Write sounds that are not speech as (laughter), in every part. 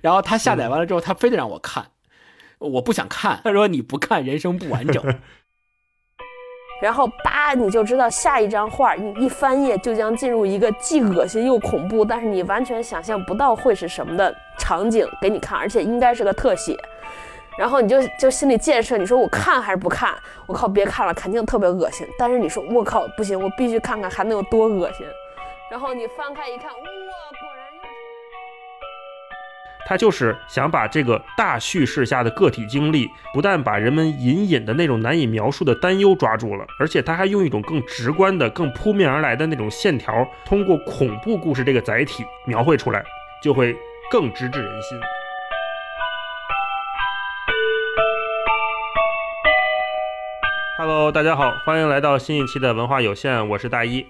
然后他下载完了之后，他非得让我看，我不想看。他说你不看人生不完整。(laughs) 然后叭，你就知道下一张画，你一翻页就将进入一个既恶心又恐怖，但是你完全想象不到会是什么的场景给你看，而且应该是个特写。然后你就就心理建设，你说我看还是不看？我靠，别看了，肯定特别恶心。但是你说我靠，不行，我必须看看还能有多恶心。然后你翻开一看，哇。他就是想把这个大叙事下的个体经历，不但把人们隐隐的那种难以描述的担忧抓住了，而且他还用一种更直观的、更扑面而来的那种线条，通过恐怖故事这个载体描绘出来，就会更直指人心。Hello，大家好，欢迎来到新一期的文化有限，我是大一，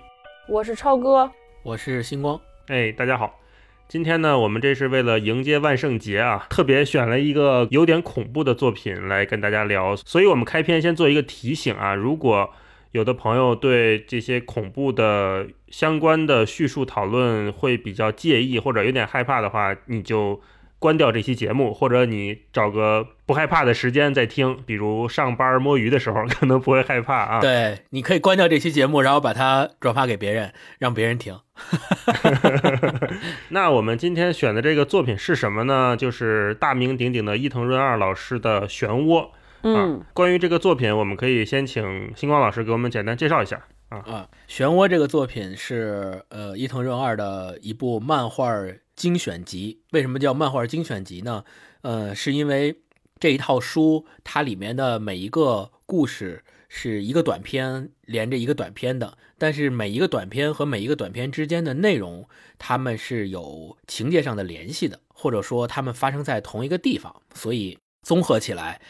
我是超哥，我是星光。哎，大家好。今天呢，我们这是为了迎接万圣节啊，特别选了一个有点恐怖的作品来跟大家聊。所以，我们开篇先做一个提醒啊，如果有的朋友对这些恐怖的相关的叙述讨论会比较介意或者有点害怕的话，你就。关掉这期节目，或者你找个不害怕的时间再听，比如上班摸鱼的时候，可能不会害怕啊。对，你可以关掉这期节目，然后把它转发给别人，让别人听。(laughs) 那我们今天选的这个作品是什么呢？就是大名鼎鼎的伊藤润二老师的《漩涡》。嗯，关于这个作品，我们可以先请星光老师给我们简单介绍一下啊。啊，《漩涡》这个作品是呃伊藤润二的一部漫画。精选集为什么叫漫画精选集呢？呃，是因为这一套书它里面的每一个故事是一个短片连着一个短片的，但是每一个短片和每一个短片之间的内容，它们是有情节上的联系的，或者说它们发生在同一个地方，所以综合起来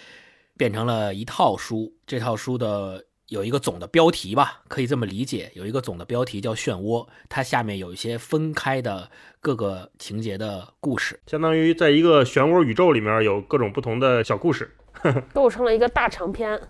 变成了一套书。这套书的。有一个总的标题吧，可以这么理解，有一个总的标题叫《漩涡》，它下面有一些分开的各个情节的故事，相当于在一个漩涡宇宙里面有各种不同的小故事，(laughs) 构成了一个大长篇。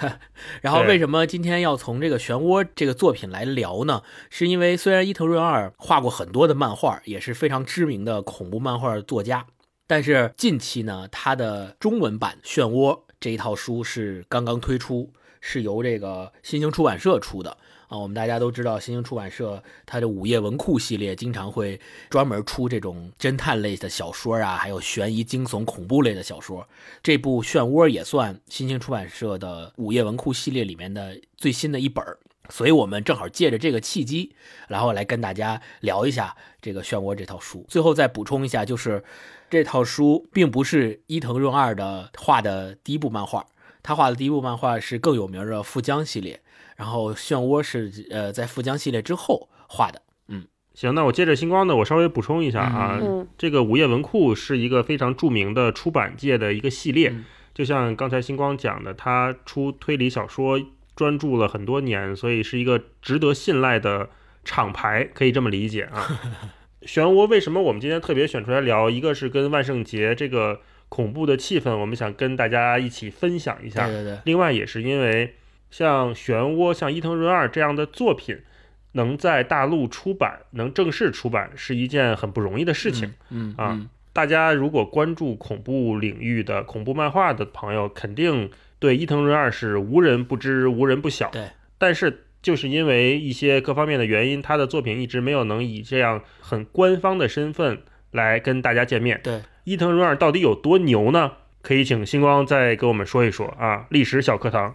(laughs) 然后为什么今天要从这个《漩涡》这个作品来聊呢？是因为虽然伊藤润二画过很多的漫画，也是非常知名的恐怖漫画作家，但是近期呢，他的中文版《漩涡》这一套书是刚刚推出。是由这个新兴出版社出的啊，我们大家都知道，新兴出版社它的午夜文库系列经常会专门出这种侦探类的小说啊，还有悬疑、惊悚、恐怖类的小说。这部《漩涡》也算新兴出版社的午夜文库系列里面的最新的一本所以我们正好借着这个契机，然后来跟大家聊一下这个《漩涡》这套书。最后再补充一下，就是这套书并不是伊藤润二的画的第一部漫画。他画的第一部漫画是更有名的《富江》系列，然后《漩涡》是呃在《富江》系列之后画的。嗯，行，那我接着星光呢，我稍微补充一下啊，这个午夜文库是一个非常著名的出版界的一个系列，就像刚才星光讲的，他出推理小说专注了很多年，所以是一个值得信赖的厂牌，可以这么理解啊。(laughs) 漩涡为什么我们今天特别选出来聊？一个是跟万圣节这个。恐怖的气氛，我们想跟大家一起分享一下。对对对。另外，也是因为像《漩涡》、像伊藤润二这样的作品，能在大陆出版、能正式出版，是一件很不容易的事情。嗯啊，大家如果关注恐怖领域的恐怖漫画的朋友，肯定对伊藤润二是无人不知、无人不晓。对。但是，就是因为一些各方面的原因，他的作品一直没有能以这样很官方的身份来跟大家见面。对。伊藤润二到底有多牛呢？可以请星光再给我们说一说啊！历史小课堂，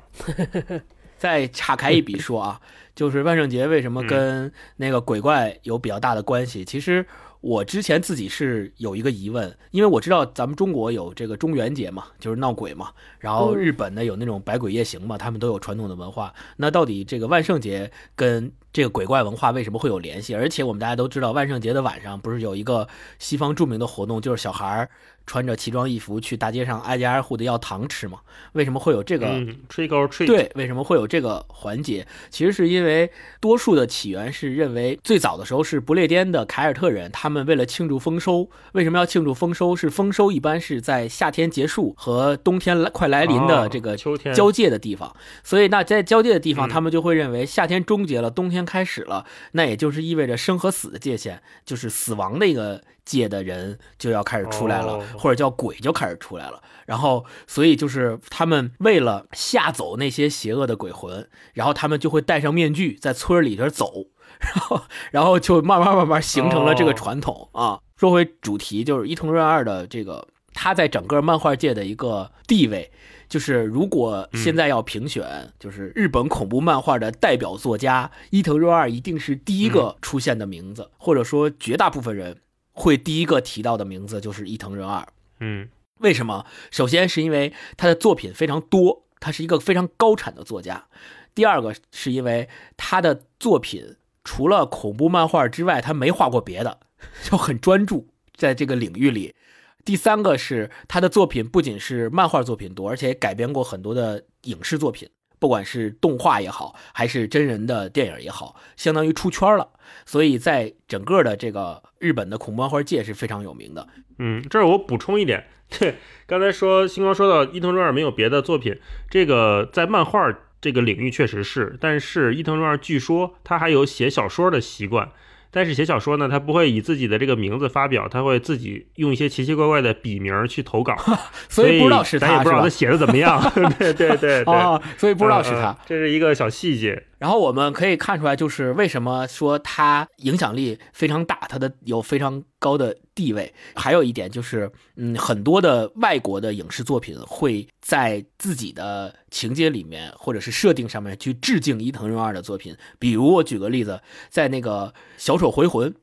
(laughs) 再岔开一笔说啊，(laughs) 就是万圣节为什么跟那个鬼怪有比较大的关系？其实。我之前自己是有一个疑问，因为我知道咱们中国有这个中元节嘛，就是闹鬼嘛，然后日本呢有那种百鬼夜行嘛，他们都有传统的文化。那到底这个万圣节跟这个鬼怪文化为什么会有联系？而且我们大家都知道，万圣节的晚上不是有一个西方著名的活动，就是小孩儿。穿着奇装异服去大街上挨家挨户的要糖吃吗？为什么会有这个 trick or treat？对，为什么会有这个环节？其实是因为多数的起源是认为最早的时候是不列颠的凯尔特人，他们为了庆祝丰收，为什么要庆祝丰收？是丰收一般是在夏天结束和冬天来快来临的这个秋天交界的地方，所以那在交界的地方，他们就会认为夏天终结了，冬天开始了，那也就是意味着生和死的界限，就是死亡的一个界的人就要开始出来了，哦或者叫鬼就开始出来了。然后，所以就是他们为了吓走那些邪恶的鬼魂，然后他们就会戴上面具在村里边走，然后然后就慢慢慢慢形成了这个哦传统、啊。说回主题，就是伊藤润二的这个他在整个漫画界的一个地位。就是如果现在要评选，就是日本恐怖漫画的代表作家伊藤润二，一定是第一个出现的名字，或者说绝大部分人会第一个提到的名字就是伊藤润二。嗯为什么？首先是因为他的作品非常多，他是一个非常高产的作家。第二个是因为他的作品除了恐怖漫画之外，他没画过别的，(laughs) 就很专注在这个领域里。第三个是他的作品不仅是漫画作品多，而且也改编过很多的影视作品，不管是动画也好，还是真人的电影也好，相当于出圈了。所以在整个的这个日本的恐怖漫画界是非常有名的。嗯，这儿我补充一点，对，刚才说星光说到伊藤润二没有别的作品，这个在漫画这个领域确实是，但是伊藤润二据说他还有写小说的习惯。但是写小说呢，他不会以自己的这个名字发表，他会自己用一些奇奇怪怪的笔名去投稿，(laughs) (laughs) 所以不知道是他，咱也不知道他写的怎么样。对对对对，啊，所以不知道是他。这是一个小细节。然后我们可以看出来，就是为什么说他影响力非常大，他的有非常高的地位。还有一点就是，嗯，很多的外国的影视作品会在自己的情节里面或者是设定上面去致敬伊藤润二的作品。比如我举个例子，在那个《小丑回魂》，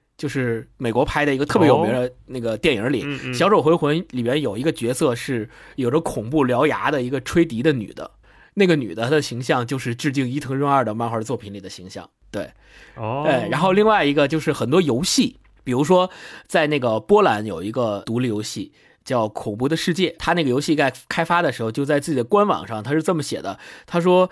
(laughs) 就是美国拍的一个特别有名的那个电影里，小丑回魂》里面有一个角色是有着恐怖獠牙的一个吹笛的女的。那个女的，她的形象就是致敬伊藤润二的漫画作品里的形象。对，哦，对。然后另外一个就是很多游戏，比如说在那个波兰有一个独立游戏叫《恐怖的世界》，它那个游戏在开发的时候就在自己的官网上，他是这么写的：他说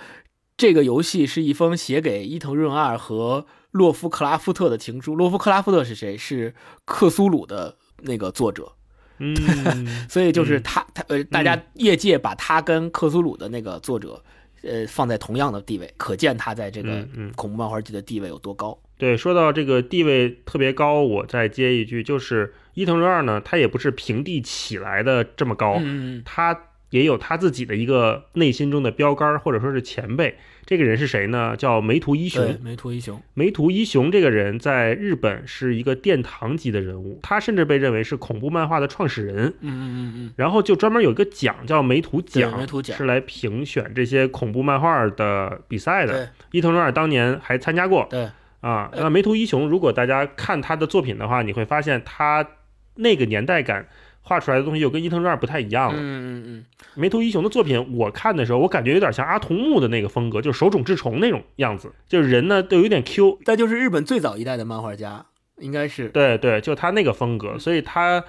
这个游戏是一封写给伊藤润二和洛夫克拉夫特的情书。洛夫克拉夫特是谁？是克苏鲁的那个作者。嗯，(laughs) 所以就是嗯他，他呃，大家业界把他跟克苏鲁的那个作者，呃，放在同样的地位，可见他在这个嗯嗯恐怖漫画界的地位有多高。对，说到这个地位特别高，我再接一句，就是伊藤润二呢，他也不是平地起来的这么高，嗯，他也有他自己的一个内心中的标杆儿，或者说是前辈。这个人是谁呢？叫梅图一雄，。梅图一雄，梅图一雄这个人在日本是一个殿堂级的人物，他甚至被认为是恐怖漫画的创始人。嗯嗯嗯嗯然后就专门有一个奖叫梅图奖，梅图奖是来评选这些恐怖漫画的比赛嗯，的。伊藤润二当年还参加过，对，啊，那梅图一雄，如果大家看他的作品的话，你会发现他那个年代感画出来的东西又跟伊藤润二不太一样了。嗯嗯嗯，梅图一雄的作品，我看的时候，我感觉有点像阿童木的那个风格，就是手冢治虫那种样子，就是人呢都有点 Q，但就是日本最早一代的漫画家，应该是对对，就他那个风格，所以他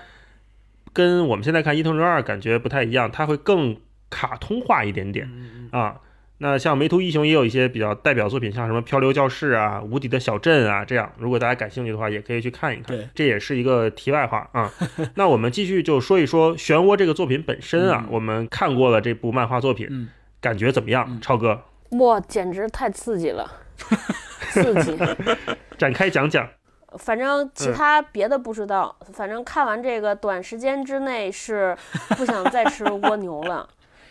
跟我们现在看伊藤润二感觉不太一样，他会更卡通化一点点嗯啊。那像梅图一雄也有一些比较代表作品，像什么《漂流教室》啊、《无敌的小镇》啊，这样，如果大家感兴趣的话，也可以去看一看。对，这也是一个题外话啊。(laughs) 那我们继续就说一说《漩涡》这个作品本身啊，嗯我们看过了这部漫画作品，嗯，感觉怎么样？嗯超哥哇，简直太刺激了，(laughs) 刺激！(laughs) 展开讲讲。反正其他别的不知道，反正看完这个，短时间之内是不想再吃蜗牛了。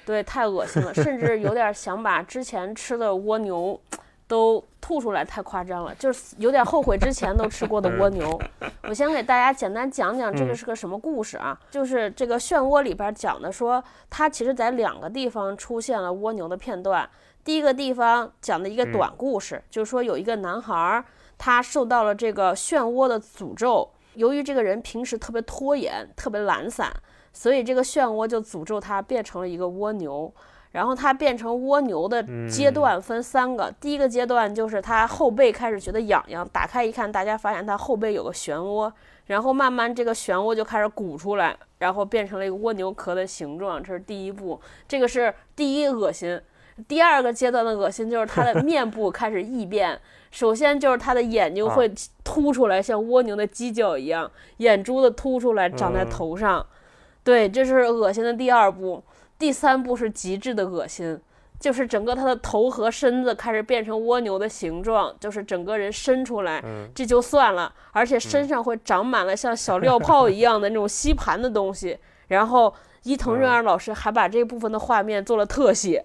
对，太恶心了，甚至有点想把之前吃的蜗牛都吐出来，太夸张了，就是有点后悔之前都吃过的蜗牛。我先给大家简单讲讲这个是个什么故事啊？就是这个漩涡里边讲的说，它其实在两个地方出现了蜗牛的片段。第一个地方讲的一个短故事，就是说有一个男孩儿，他受到了这个漩涡的诅咒。由于这个人平时特别拖延，特别懒散，所以这个漩涡就诅咒它变成了一个蜗牛。然后它变成蜗牛的阶段分三个，第一个阶段就是它后背开始觉得痒痒，打开一看，大家发现它后背有个漩涡，然后慢慢这个漩涡就开始鼓出来，然后变成了一个蜗牛壳的形状，这是第一步，这个是第一恶心。第二个阶段的恶心就是它的 (laughs) 面部开始异变，首先就是它的眼睛会凸出来，像蜗牛的犄角一样，眼珠子凸出来长在头上，对，这是恶心的第二步。第三步是极致的恶心，就是整个他的头和身子开始变成蜗牛的形状，就是整个人伸出来，这就算了，而且身上会长满了像小料泡一样的那种吸盘的东西。然后伊藤润二老师还把这部分的画面做了特写。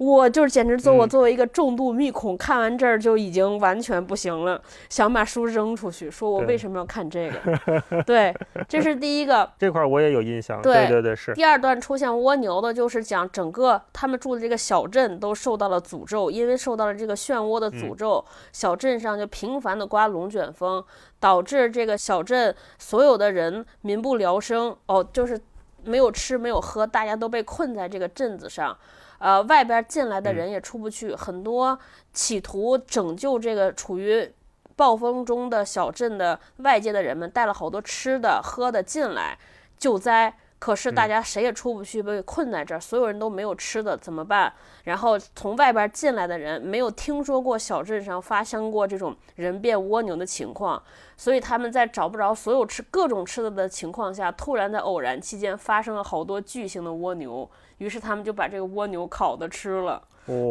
我就是简直做我作为一个重度密恐，看完这儿就已经完全不行了，想把书扔出去，说我为什么要看这个？对，这是第一个。这块我也有印象。对对对，是。第二段出现蜗牛的，就是讲整个他们住的这个小镇都受到了诅咒，因为受到了这个漩涡的诅咒，小镇上就频繁的刮龙卷风，导致这个小镇所有的人民不聊生。哦，就是没有吃没有喝，大家都被困在这个镇子上。呃，外边进来的人也出不去，很多企图拯救这个处于暴风中的小镇的外界的人们带了好多吃的喝的进来救灾。可是大家谁也出不去，被困在这儿，所有人都没有吃的，怎么办？然后从外边进来的人没有听说过小镇上发生过这种人变蜗牛的情况，所以他们在找不着所有吃各种吃的的情况下，突然在偶然期间发生了好多巨型的蜗牛，于是他们就把这个蜗牛烤的吃了。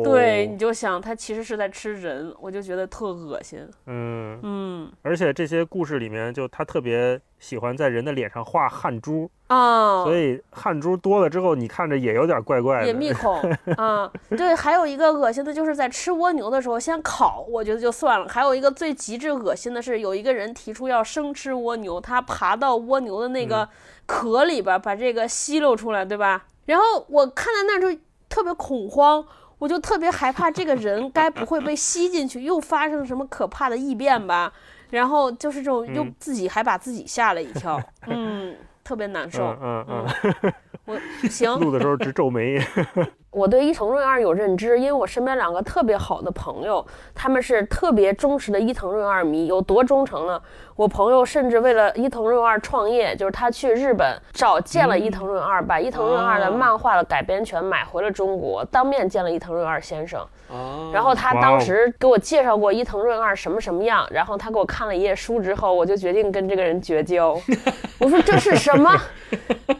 对，你就想他其实是在吃人，我就觉得特恶心。嗯嗯，而且这些故事里面，就他特别喜欢在人的脸上画汗珠啊，所以汗珠多了之后，你看着也有点怪怪的，也密孔 (laughs) 啊。对，还有一个恶心的就是在吃蜗牛的时候先烤，我觉得就算了。还有一个最极致恶心的是，有一个人提出要生吃蜗牛，他爬到蜗牛的那个壳里边把这个吸溜出来，对吧？然后我看到那就特别恐慌。我就特别害怕这个人该不会被吸进去，又发生什么可怕的异变吧？然后就是这种，又自己还把自己吓了一跳，(laughs) 嗯，特别难受。嗯嗯，我 (laughs) 行。录的时候直皱眉。我对伊藤润二有认知，因为我身边两个特别好的朋友，他们是特别忠实的伊藤润二迷，有多忠诚呢？我朋友甚至为了伊藤润二创业，就是他去日本找见了伊藤润二，把伊藤润二的漫画的改编权买回了中国，当面见了伊藤润二先生。然后他当时给我介绍过伊藤润二什么什么样，然后他给我看了一页书之后，我就决定跟这个人绝交。(laughs) 我说这是什么？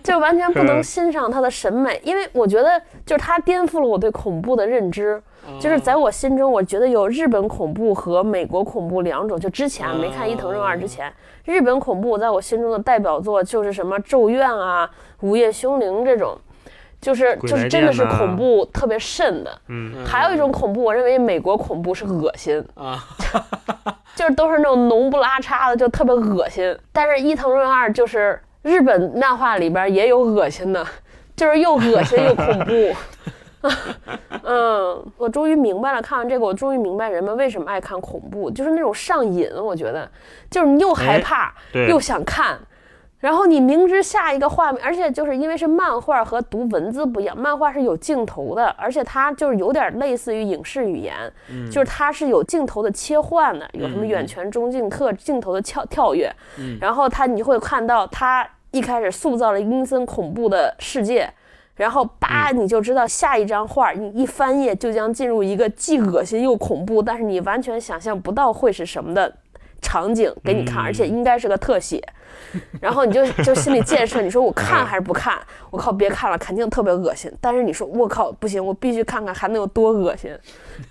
就完全不能 (laughs) 欣赏他的审美，因为我觉得就是他颠覆了我对恐怖的认知。就是在我心中，我觉得有日本恐怖和美国恐怖两种。就之前没看伊藤润二之前，日本恐怖在我心中的代表作就是什么《咒怨》啊、《午夜凶铃》这种。就是就是真的是恐怖特别甚的，嗯，还有一种恐怖，我认为美国恐怖是恶心啊，(laughs) (laughs) 就是都是那种浓不拉碴的，就特别恶心。但是伊藤润二就是日本漫画里边也有恶心的，就是又恶心又恐怖。(laughs) 嗯，我终于明白了，看完这个我终于明白人们为什么爱看恐怖，就是那种上瘾。我觉得就是你又害怕又想看。然后你明知下一个画面，而且就是因为是漫画和读文字不一样，漫画是有镜头的，而且它就是有点类似于影视语言，就是它是有镜头的切换的，有什么远全、中近、特镜头的跳跳跃，然后它你会看到它一开始塑造了阴森恐怖的世界，然后叭你就知道下一张画，你一翻页就将进入一个既恶心又恐怖，但是你完全想象不到会是什么的场景给你看，而且应该是个特写。然后你就就心理建设，你说我看还是不看？我靠，别看了，肯定特别恶心。但是你说我靠，不行，我必须看看还能有多恶心。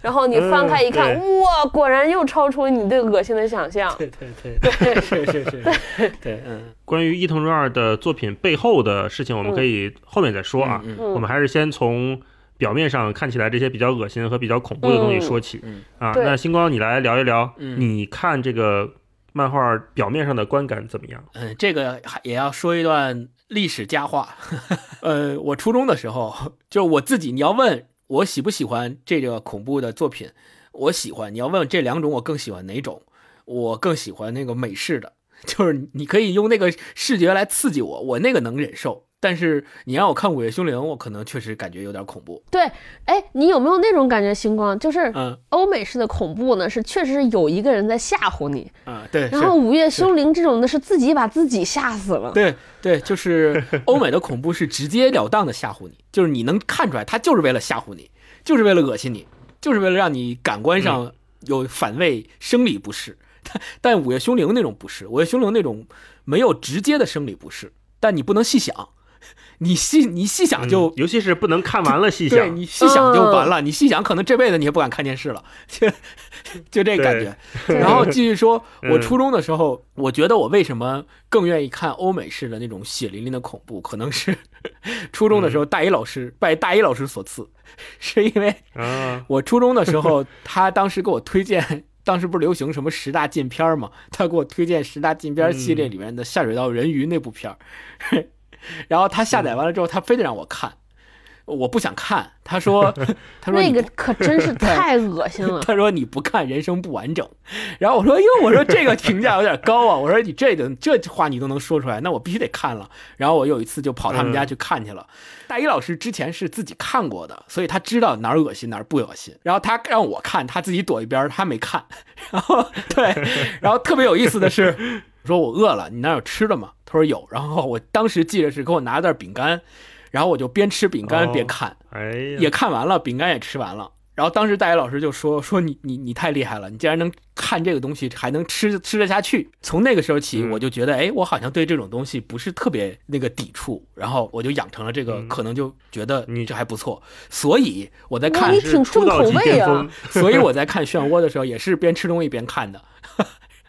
然后你翻开一看，哇，果然又超出你对恶心的想象。对对对对，是是是，对嗯。关于伊藤润二的作品背后的事情，我们可以后面再说啊。我们还是先从表面上看起来这些比较恶心和比较恐怖的东西说起啊。那星光，你来聊一聊，你看这个。漫画表面上的观感怎么样？嗯，这个还也要说一段历史佳话。(laughs) 呃，我初中的时候，就我自己，你要问我喜不喜欢这个恐怖的作品，我喜欢。你要问这两种，我更喜欢哪种？我更喜欢那个美式的，(laughs) 就是你可以用那个视觉来刺激我，我那个能忍受。但是你让我看《午夜凶铃》，我可能确实感觉有点恐怖。对，哎，你有没有那种感觉？星光就是，嗯，欧美式的恐怖呢，是确实是有一个人在吓唬你。啊，对。然后《午夜凶铃》这种的是自己把自己吓死了。对对，就是欧美的恐怖是直截了当的吓唬你，就是你能看出来，他就是为了吓唬你，就是为了恶心你，就是为了让你感官上有反胃、生理不适。但 (laughs) 但《午夜凶铃》那种不是，《午夜凶铃》那种没有直接的生理不适，但你不能细想。(laughs) 你细你细想就，尤其是不能看完了细想，你细想就完了。你细想，可能这辈子你也不敢看电视了，就就这感觉。然后继续说，(laughs) 我初中的时候，我觉得我为什么更愿意看欧美式的那种血淋淋的恐怖，可能是 (laughs) 初中的时候大一老师拜大一老师所赐，是因为我初中的时候，他当时给我推荐，当时不是流行什么十大禁片嘛，他给我推荐十大禁片系列里面的下水道人鱼那部片儿。然后他下载完了之后，他非得让我看，我不想看。他说：(laughs) “他说那个可真是太恶心了。(laughs) ”他说：“你不看人生不完整。”然后我说：“哟，我说这个评价有点高啊。”我说：“你这个这话你都能说出来，那我必须得看了。”然后我有一次就跑他们家去看去了。大一老师之前是自己看过的，所以他知道哪儿恶心哪儿不恶心。然后他让我看，他自己躲一边，他没看。(laughs) 然后对，然后特别有意思的是，我说我饿了，你那有吃的吗？他说有，然后我当时记得是给我拿了袋饼干，然后我就边吃饼干边看，哎，也看完了，饼干也吃完了。然后当时大一老师就说：“说你你你太厉害了，你竟然能看这个东西还能吃吃得下去。”从那个时候起，我就觉得，哎，我好像对这种东西不是特别那个抵触，然后我就养成了这个，可能就觉得你这还不错。所以我在看，你挺重口味啊。(laughs) (laughs) 所以我在看漩涡的时候，也是边吃东西边看的。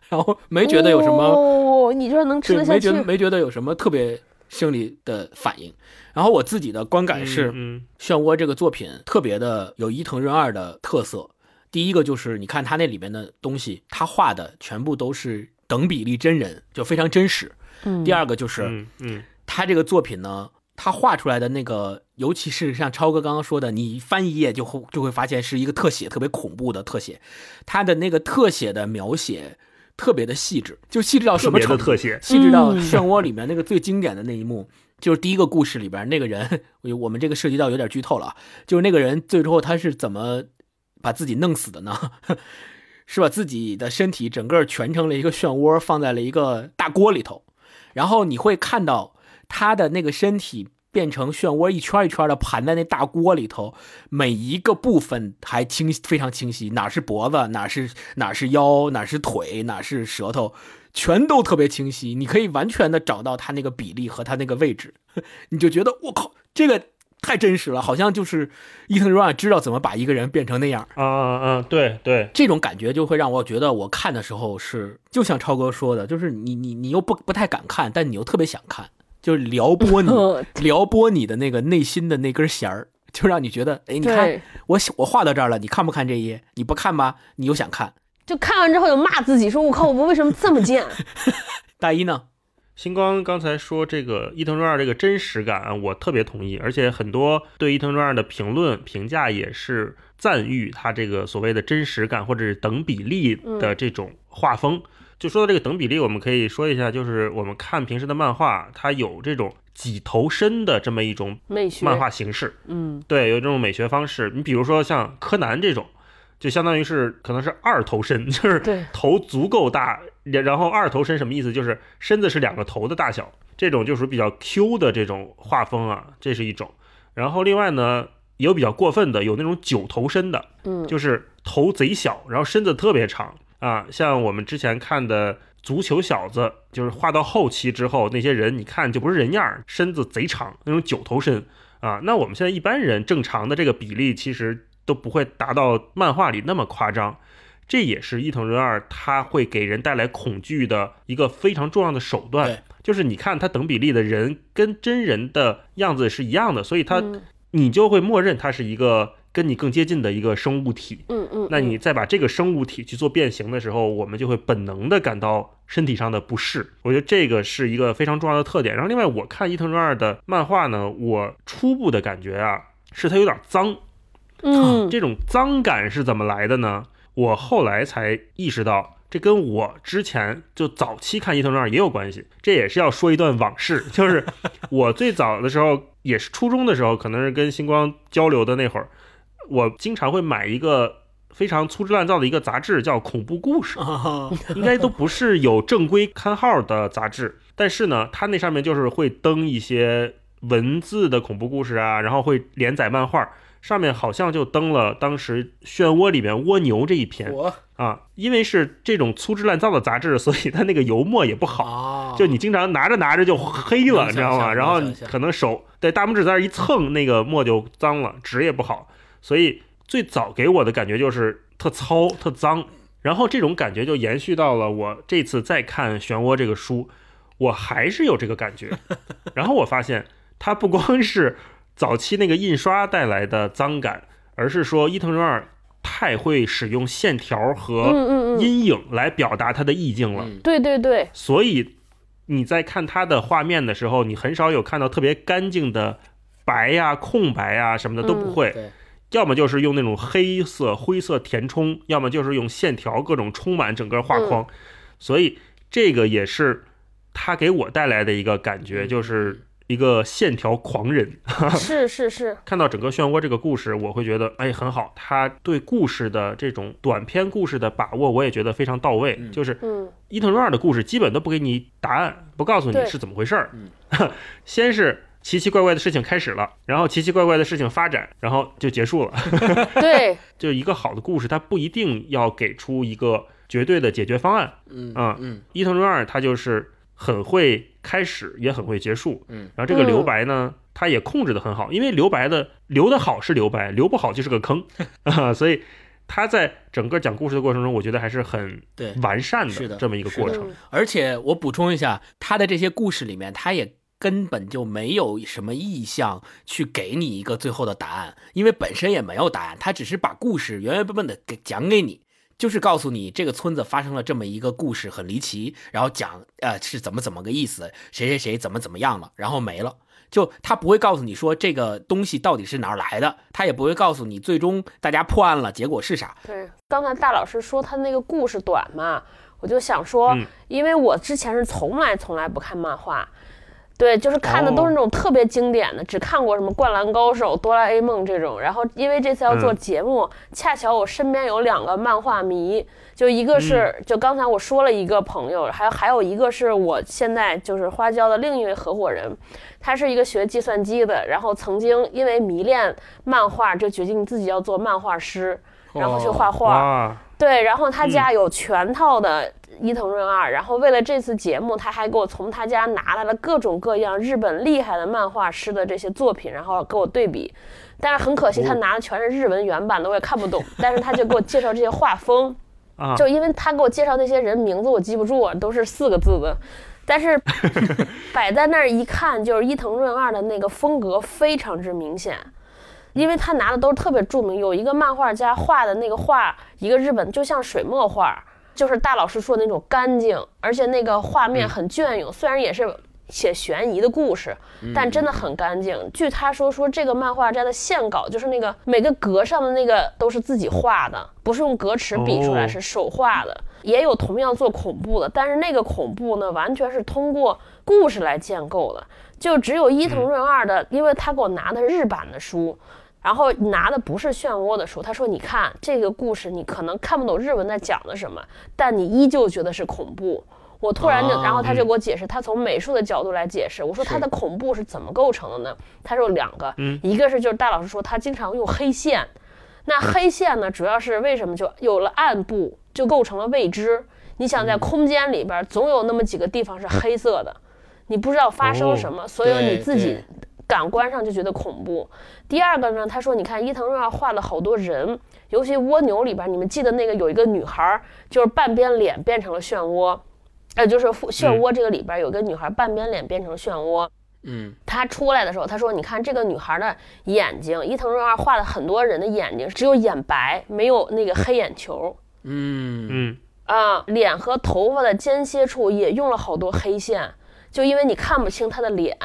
然后没觉得有什么，哦，你这能吃得下去？没觉没觉得有什么特别生理的反应。然后我自己的观感是，漩涡这个作品特别的有伊藤润二的特色。第一个就是你看他那里面的东西，他画的全部都是等比例真人，就非常真实。第二个就是，嗯，他这个作品呢，他画出来的那个，尤其是像超哥刚刚说的，你翻一页就会就会发现是一个特写，特别恐怖的特写。他的那个特写的描写。特别的细致，就细致到什么程度？特写，细致到漩涡里面那个最经典的那一幕，就是第一个故事里边那个人，我们这个涉及到有点剧透了，就是那个人最后他是怎么把自己弄死的呢？(laughs) 是把自己的身体整个蜷成了一个漩涡，放在了一个大锅里头，然后你会看到他的那个身体。变成漩涡一圈一圈的盘在那大锅里头，每一个部分还清非常清晰，哪是脖子，哪是哪是腰，哪是腿，哪是舌头，全都特别清晰。你可以完全的找到它那个比例和它那个位置，(laughs) 你就觉得我靠，这个太真实了，好像就是伊藤润二知道怎么把一个人变成那样。啊啊啊！对对，这种感觉就会让我觉得，我看的时候是就像超哥说的，就是你你你又不不太敢看，但你又特别想看。就是撩拨你，(laughs) 撩拨你的那个内心的那根弦儿，就让你觉得，哎，你看我我画到这儿了，你看不看这一页？你不看吧，你又想看。就看完之后又骂自己，说我靠，我为什么这么贱？(laughs) 大一呢？星光刚才说这个伊藤润二这个真实感，我特别同意，而且很多对伊藤润二的评论评价也是赞誉他这个所谓的真实感或者是等比例的这种画风。就说到这个等比例，我们可以说一下，就是我们看平时的漫画，它有这种几头身的这么一种漫画形式。嗯，对，有这种美学方式。你比如说像柯南这种，就相当于是可能是二头身，就是头足够大，然后二头身什么意思？就是身子是两个头的大小。这种就属于比较 Q 的这种画风啊，这是一种。然后另外呢，有比较过分的，有那种九头身的，嗯，就是头贼小，然后身子特别长。啊，像我们之前看的足球小子，就是画到后期之后，那些人你看就不是人样，身子贼长，那种九头身啊。那我们现在一般人正常的这个比例，其实都不会达到漫画里那么夸张。这也是伊藤润二他会给人带来恐惧的一个非常重要的手段，就是你看他等比例的人跟真人的样子是一样的，所以他你就会默认他是一个。跟你更接近的一个生物体，嗯嗯，那你再把这个生物体去做变形的时候，我们就会本能的感到身体上的不适。我觉得这个是一个非常重要的特点。然后另外，我看伊藤润二的漫画呢，我初步的感觉啊，是它有点脏，嗯，这种脏感是怎么来的呢？我后来才意识到，这跟我之前就早期看伊藤润二也有关系。这也是要说一段往事，(laughs) 就是我最早的时候，也是初中的时候，可能是跟星光交流的那会儿。我经常会买一个非常粗制滥造的一个杂志，叫《恐怖故事》，应该都不是有正规刊号的杂志。但是呢，它那上面就是会登一些文字的恐怖故事啊，然后会连载漫画。上面好像就登了当时《漩涡》里面蜗牛这一篇啊，因为是这种粗制滥造的杂志，所以它那个油墨也不好，哦就你经常拿着拿着就黑了，你知道吗？然后可能手对大拇指在那儿一蹭，那个墨就脏了，纸也不好，所以最早给我的感觉就是特糙、特脏。然后这种感觉就延续到了我这次再看《漩涡》这个书，我还是有这个感觉。然后我发现，它不光是早期那个印刷带来的脏感，而是说伊藤润二太会使用线条和阴影来表达他的意境了。嗯对对对，所以你在看它的画面的时候，你很少有看到特别干净的白呀、空白呀什么的都不会，对，要么就是用那种黑色、灰色填充，要么就是用线条各种充满整个画框。所以这个也是他给我带来的一个感觉，就是一个线条狂人。(laughs) 是是是，看到整个漩涡这个故事，我会觉得哎很好，他对故事的这种短篇故事的把握，我也觉得非常到位。嗯就是嗯伊藤润二的故事基本都不给你答案，不告诉你是怎么回事儿嗯。(laughs) 先是奇奇怪怪的事情开始了，然后奇奇怪怪的事情发展，然后就结束了。(laughs) 对，(laughs) 就一个好的故事，它不一定要给出一个绝对的解决方案。嗯啊嗯伊藤润二他就是很会开始，也很会结束。嗯，然后这个嗯留白呢，他也控制的很好，因为留白的留的好是留白，留不好就是个坑 (laughs) 啊，所以他在整个讲故事的过程中，我觉得还是很对。完善是的这么一个过程。嗯而且我补充一下，他的这些故事里面，他也根本就没有什么意向去给你一个最后的答案，因为本身也没有答案，他只是把故事原原本本的给讲给你。就是告诉你这个村子发生了这么一个故事，很离奇，然后讲呃是怎么怎么个意思，谁谁谁怎么怎么样了，然后没了。就他不会告诉你说这个东西到底是哪儿来的，他也不会告诉你最终大家破案了，结果是啥。对，刚才大老师说他那个故事短嘛，我就想说，嗯因为我之前是从来从来不看漫画，对，就是看的都是那种特别经典的，只看过什么《灌篮高手》《哆啦 A 梦》这种。然后因为这次要做嗯节目，恰巧我身边有两个漫画迷，就一个是、就刚才我说了一个朋友，还有还有一个是我现在就是花椒的另一位合伙人，他是一个学计算机的，然后曾经因为迷恋漫画，就决定自己要做漫画师。然后去画画，哇，对，然后他家有全套的伊藤润二，然后为了这次节目，他还给我从他家拿来了各种各样日本厉害的漫画师的这些作品，然后给我对比。但是很可惜，他拿的全是日文原版的，我也看不懂。但是他就给我介绍这些画风，啊，就因为他给我介绍那些人名字我记不住啊，都是四个字的。但是 (laughs) 摆在那儿一看，就是伊藤润二的那个风格非常之明显。因为他拿的都是特别著名，有一个漫画家画的那个画，一个日本就像水墨画，就是大老师说的那种干净，而且那个画面很隽永。虽然也是写悬疑的故事，但真的很干净。据他说，说这个漫画家的线稿就是那个每个格上的那个都是自己画的，不是用格尺比出来，哦是手画的。也有同样做恐怖的，但是那个恐怖呢，完全是通过故事来建构的。就只有伊藤润二的，因为他给我拿的是日版的书，然后拿的不是漩涡的书。他说：“你看这个故事，你可能看不懂日文在讲的什么，但你依旧觉得是恐怖。”我突然就，啊然后他就给我解释，他从美术的角度来解释。我说他的恐怖是怎么构成的呢？他说两个，一个是就是大老师说他经常用黑线，那黑线呢，主要是为什么就有了暗部，就构成了未知。你想在空间里边，总有那么几个地方是黑色的，你不知道发生什么，所以你自己对感官上就觉得恐怖。第二个呢，他说，你看伊藤润二画了好多人，尤其蜗牛里边，你们记得那个有一个女孩儿，就是半边脸变成了漩涡，呃，就是漩涡这个里边有个女孩半边脸变成了漩涡。嗯他出来的时候，他说：“你看这个女孩的眼睛，伊藤润二画了很多人的眼睛，只有眼白，没有那个黑眼球嗯嗯，啊。脸和头发的间歇处也用了好多黑线，就因为你看不清她的脸，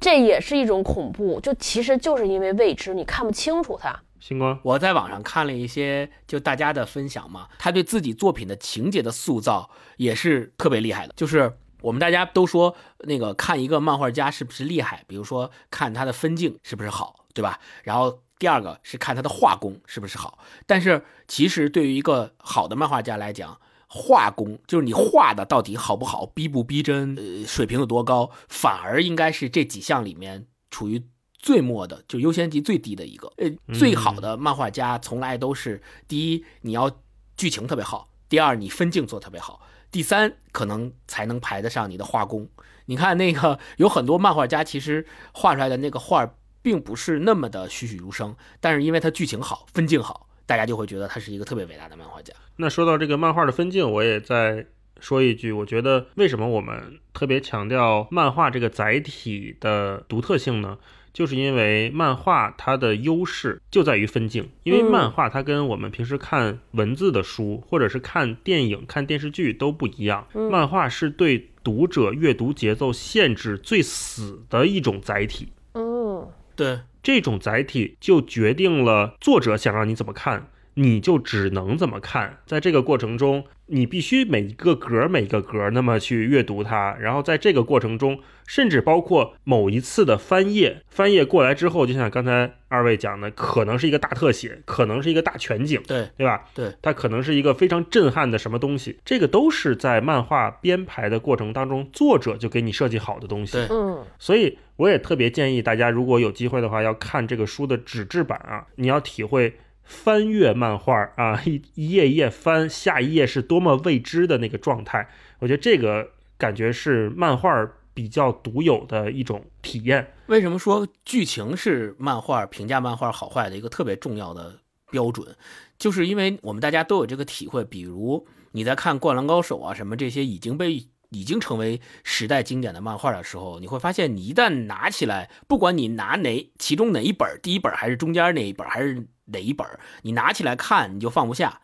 这也是一种恐怖。就其实就是因为未知，你看不清楚它。星光，我在网上看了一些就大家的分享嘛，他对自己作品的情节的塑造也是特别厉害的。就是我们大家都说那个看一个漫画家是不是厉害，比如说看他的分镜是不是好，对吧？然后第二个是看他的画工是不是好。但是其实对于一个好的漫画家来讲，画工就是你画的到底好不好，逼不逼真，呃，水平有多高，反而应该是这几项里面处于最末的，就优先级最低的一个。呃，最好的漫画家从来都是第一，你要剧情特别好，第二你分镜做特别好，第三可能才能排得上你的画工。你看那个有很多漫画家，其实画出来的那个画并不是那么的栩栩如生，但是因为他剧情好，分镜好，大家就会觉得他是一个特别伟大的漫画家。那说到这个漫画的分镜，我也再说一句，我觉得为什么我们特别强调漫画这个载体的独特性呢？就是因为漫画它的优势就在于分镜，因为漫画它跟我们平时看文字的书或者是看电影、看电视剧都不一样，漫画是对读者阅读节奏限制最死的一种载体。嗯，对，这种载体就决定了作者想让你怎么看。你就只能怎么看，在这个过程中，你必须每一个格每一个格那么去阅读它，然后在这个过程中，甚至包括某一次的翻页，翻页过来之后，就像刚才二位讲的，可能是一个大特写，可能是一个大全景，对对吧？对，它可能是一个非常震撼的什么东西，这个都是在漫画编排的过程当中，作者就给你设计好的东西。对，嗯，所以我也特别建议大家，如果有机会的话，要看这个书的纸质版啊，你要体会。翻阅漫画啊，一一页一页翻，下一页是多么未知的那个状态。我觉得这个感觉是漫画比较独有的一种体验。为什么说剧情是漫画评价漫画好坏的一个特别重要的标准？就是因为我们大家都有这个体会。比如你在看《灌篮高手》啊，什么这些已经被已经成为时代经典的漫画的时候，你会发现，你一旦拿起来，不管你拿哪其中哪一本，第一本还是中间那一本，还是。哪一本你拿起来看你就放不下，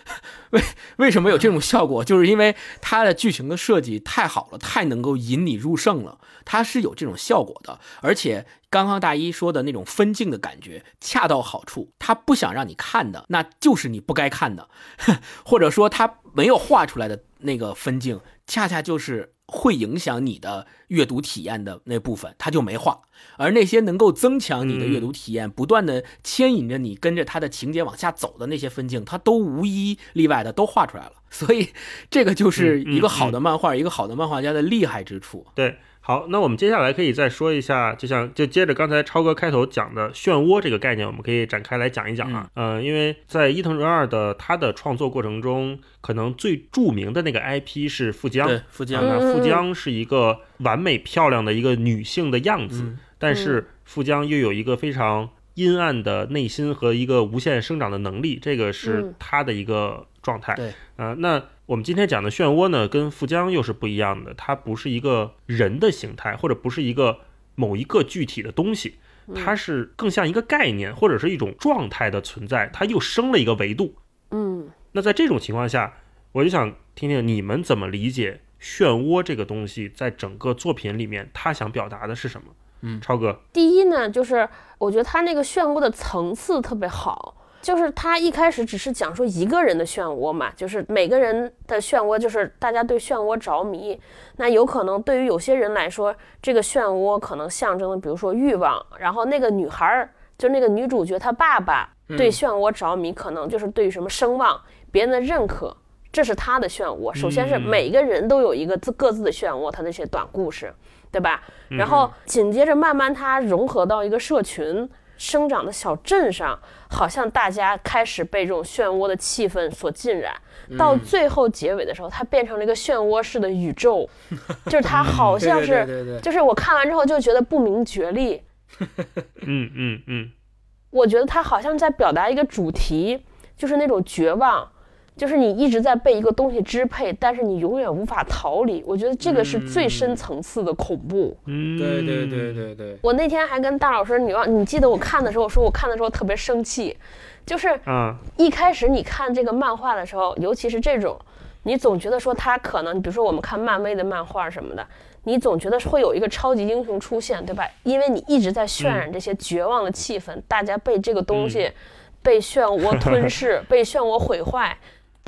(laughs) 为为什么有这种效果？就是因为它的剧情的设计太好了，太能够引你入胜了，它是有这种效果的。而且刚刚大一说的那种分镜的感觉恰到好处，他不想让你看的，那就是你不该看的，(laughs) 或者说他没有画出来的那个分镜，恰恰就是。会影响你的阅读体验的那部分，他就没画；而那些能够增强你的阅读体验、不断的牵引着你跟着他的情节往下走的那些分镜，他都无一例外的都画出来了。所以，这个就是一个好的漫画，一个好的漫画家的厉害之处。对。好，那我们接下来可以再说一下，就像就接着刚才超哥开头讲的漩涡这个概念，我们可以展开来讲一讲啊。嗯，因为在伊藤润二的他的创作过程中，可能最著名的那个 IP 是富江。对，富江。那富江是一个完美漂亮的一个女性的样子，但是富江又有一个非常阴暗的内心和一个无限生长的能力，这个是他的一个状态。对，啊，那。我们今天讲的漩涡呢，跟富江又是不一样的。它不是一个人的形态，或者不是一个某一个具体的东西，它是更像一个概念或者是一种状态的存在。它又升了一个维度。嗯，那在这种情况下，我就想听听你们怎么理解漩涡这个东西，在整个作品里面，它想表达的是什么？嗯，超哥，第一呢，就是我觉得它那个漩涡的层次特别好。就是他一开始只是讲说一个人的漩涡嘛，就是每个人的漩涡，就是大家对漩涡着迷。那有可能对于有些人来说，这个漩涡可能象征的，比如说欲望。然后那个女孩儿，就那个女主角，她爸爸对漩涡着迷，可能就是对于什么声望、别人的认可，这是他的漩涡。首先是每个人都有一个自各自的漩涡，他那些短故事，对吧？然后紧接着慢慢他融合到一个社群。生长的小镇上，好像大家开始被这种漩涡的气氛所浸染，到最后结尾的时候，它变成了一个漩涡式的宇宙，(laughs) 就是它好像是，就是我看完之后就觉得不明觉厉。(laughs) 嗯嗯嗯，我觉得它好像在表达一个主题，就是那种绝望。就是你一直在被一个东西支配，但是你永远无法逃离。我觉得这个是最深层次的恐怖。嗯，对对对对对。我那天还跟大老师，你忘？你记得我看的时候，说我看的时候特别生气，就是嗯，一开始你看这个漫画的时候，尤其是这种，你总觉得说他可能，比如说我们看漫威的漫画什么的，你总觉得会有一个超级英雄出现，对吧？因为你一直在渲染这些绝望的气氛，大家被这个东西被漩涡吞噬，被漩涡毁坏。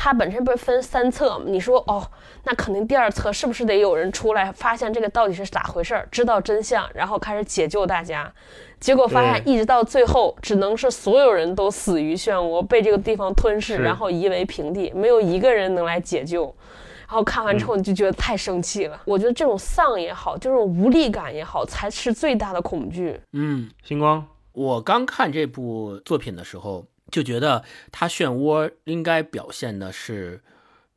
它本身不是分三册吗？你说哦，那肯定第二册是不是得有人出来发现这个到底是咋回事儿，知道真相，然后开始解救大家？结果发现一直到最后，只能是所有人都死于漩涡，被这个地方吞噬，然后夷为平地，没有一个人能来解救。然后看完之后你就觉得太生气了。我觉得这种丧也好，这种无力感也好，才是最大的恐惧。嗯，星光，我刚看这部作品的时候。就觉得他漩涡应该表现的是，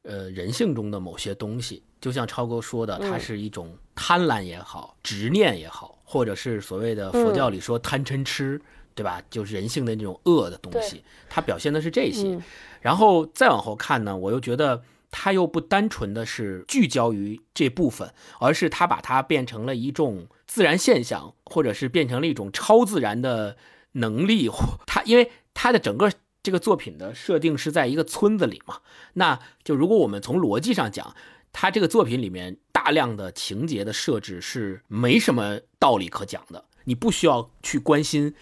呃，人性中的某些东西。就像超哥说的，它是一种贪婪也好，执念也好，或者是所谓的佛教里说贪嗔痴，对吧？就是人性的那种恶的东西，它表现的是这些。然后再往后看呢，我又觉得它又不单纯的是聚焦于这部分，而是它把它变成了一种自然现象，或者是变成了一种超自然的能力。(laughs) 它因为他的整个这个作品的设定是在一个村子里嘛，那就如果我们从逻辑上讲。他这个作品里面大量的情节的设置是没什么道理可讲的，你不需要去关心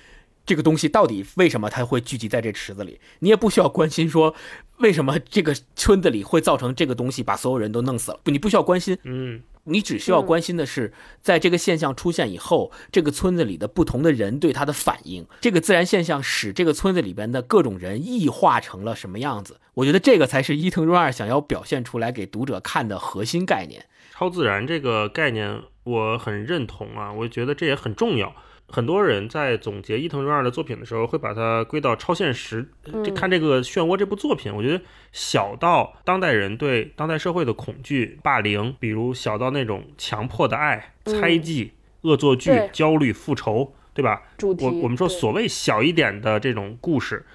这个东西到底为什么它会聚集在这池子里，你也不需要关心说为什么这个村子里会造成这个东西把所有人都弄死了，你不需要关心，嗯。你只需要关心的是，在这个现象出现以后，这个村子里的不同的人对它的反应。这个自然现象使这个村子里边的各种人异化成了什么样子？我觉得这个才是伊藤润二想要表现出来给读者看的核心概念。超自然这个概念，我很认同啊，我觉得这也很重要。很多人在总结伊藤润二的作品的时候，会把它归到超现实。这看这个《漩涡》这部作品，我觉得小到当代人对当代社会的恐惧、霸凌，比如小到那种强迫的爱、猜忌、恶作剧、焦虑、复仇，对吧？我我们说所谓小一点的这种故事，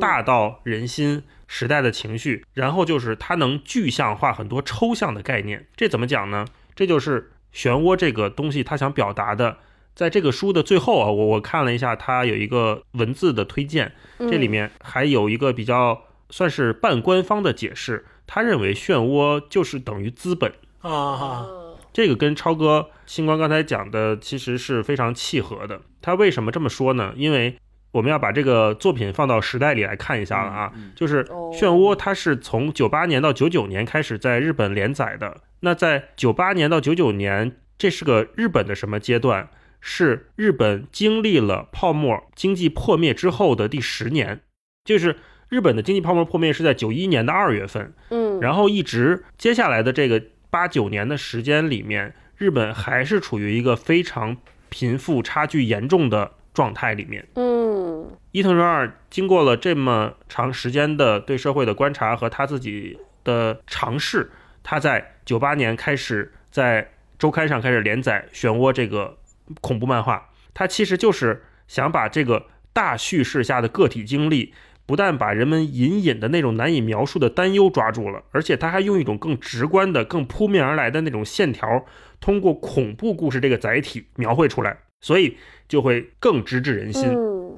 大到人心、时代的情绪，然后就是它能具象化很多抽象的概念。这怎么讲呢？这就是漩涡这个东西，它想表达的。在这个书的最后啊，我我看了一下，它有一个文字的推荐，这里面还有一个比较算是半官方的解释。他认为漩涡就是等于资本啊，这个跟超哥星光刚才讲的其实是非常契合的。他为什么这么说呢？因为我们要把这个作品放到时代里来看一下了啊，就是漩涡它是从九八年到九九年开始在日本连载的。那在九八年到九九年，这是个日本的什么阶段？是日本经历了泡沫经济破灭之后的第十年，就是日本的经济泡沫破灭是在九一年的二月份，嗯，然后一直接下来的这个八九年的时间里面，日本还是处于一个非常贫富差距严重的状态里面，嗯，伊藤润二经过了这么长时间的对社会的观察和他自己的尝试，他在九八年开始在周刊上开始连载《漩涡》这个。恐怖漫画，它其实就是想把这个大叙事下的个体经历，不但把人们隐隐的那种难以描述的担忧抓住了，而且他还用一种更直观的、更扑面而来的那种线条，通过恐怖故事这个载体描绘出来，所以就会更直指人心。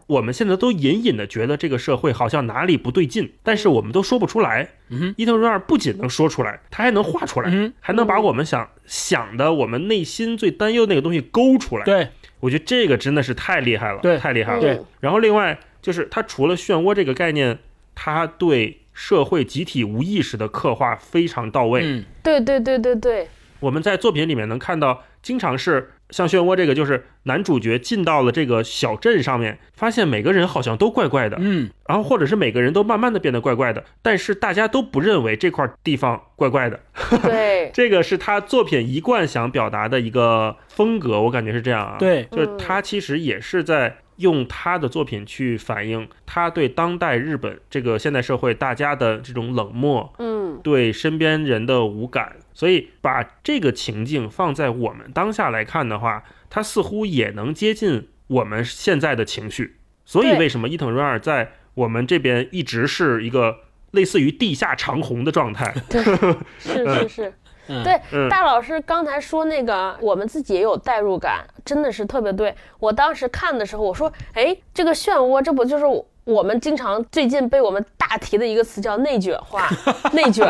我们现在都隐隐的觉得这个社会好像哪里不对劲，但是我们都说不出来。嗯，伊藤润二不仅能说出来，他还能画出来，嗯，还能把我们想想的、我们内心最担忧那个东西勾出来。对，我觉得这个真的是太厉害了，对，太厉害了。对，然后另外就是他除了漩涡这个概念，他对社会集体无意识的刻画非常到位。嗯，对对对对对，我们在作品里面能看到，经常是。像漩涡这个，就是男主角进到了这个小镇上面，发现每个人好像都怪怪的，嗯，然后或者是每个人都慢慢的变得怪怪的，但是大家都不认为这块地方怪怪的。对，(laughs) 这个是他作品一贯想表达的一个风格，我感觉是这样啊。对，就是他其实也是在用他的作品去反映他对当代日本这个现代社会大家的这种冷漠，嗯，对身边人的无感。所以把这个情境放在我们当下来看的话，它似乎也能接近我们现在的情绪。所以为什么伊藤润二在我们这边一直是一个类似于地下长虹的状态？(laughs) 对，是是是，对。大老师刚才说那个，我们自己也有代入感，真的是特别对。我当时看的时候，我说，哎，这个漩涡，这不就是我？我们经常最近被我们大提的一个词叫内卷化，内卷，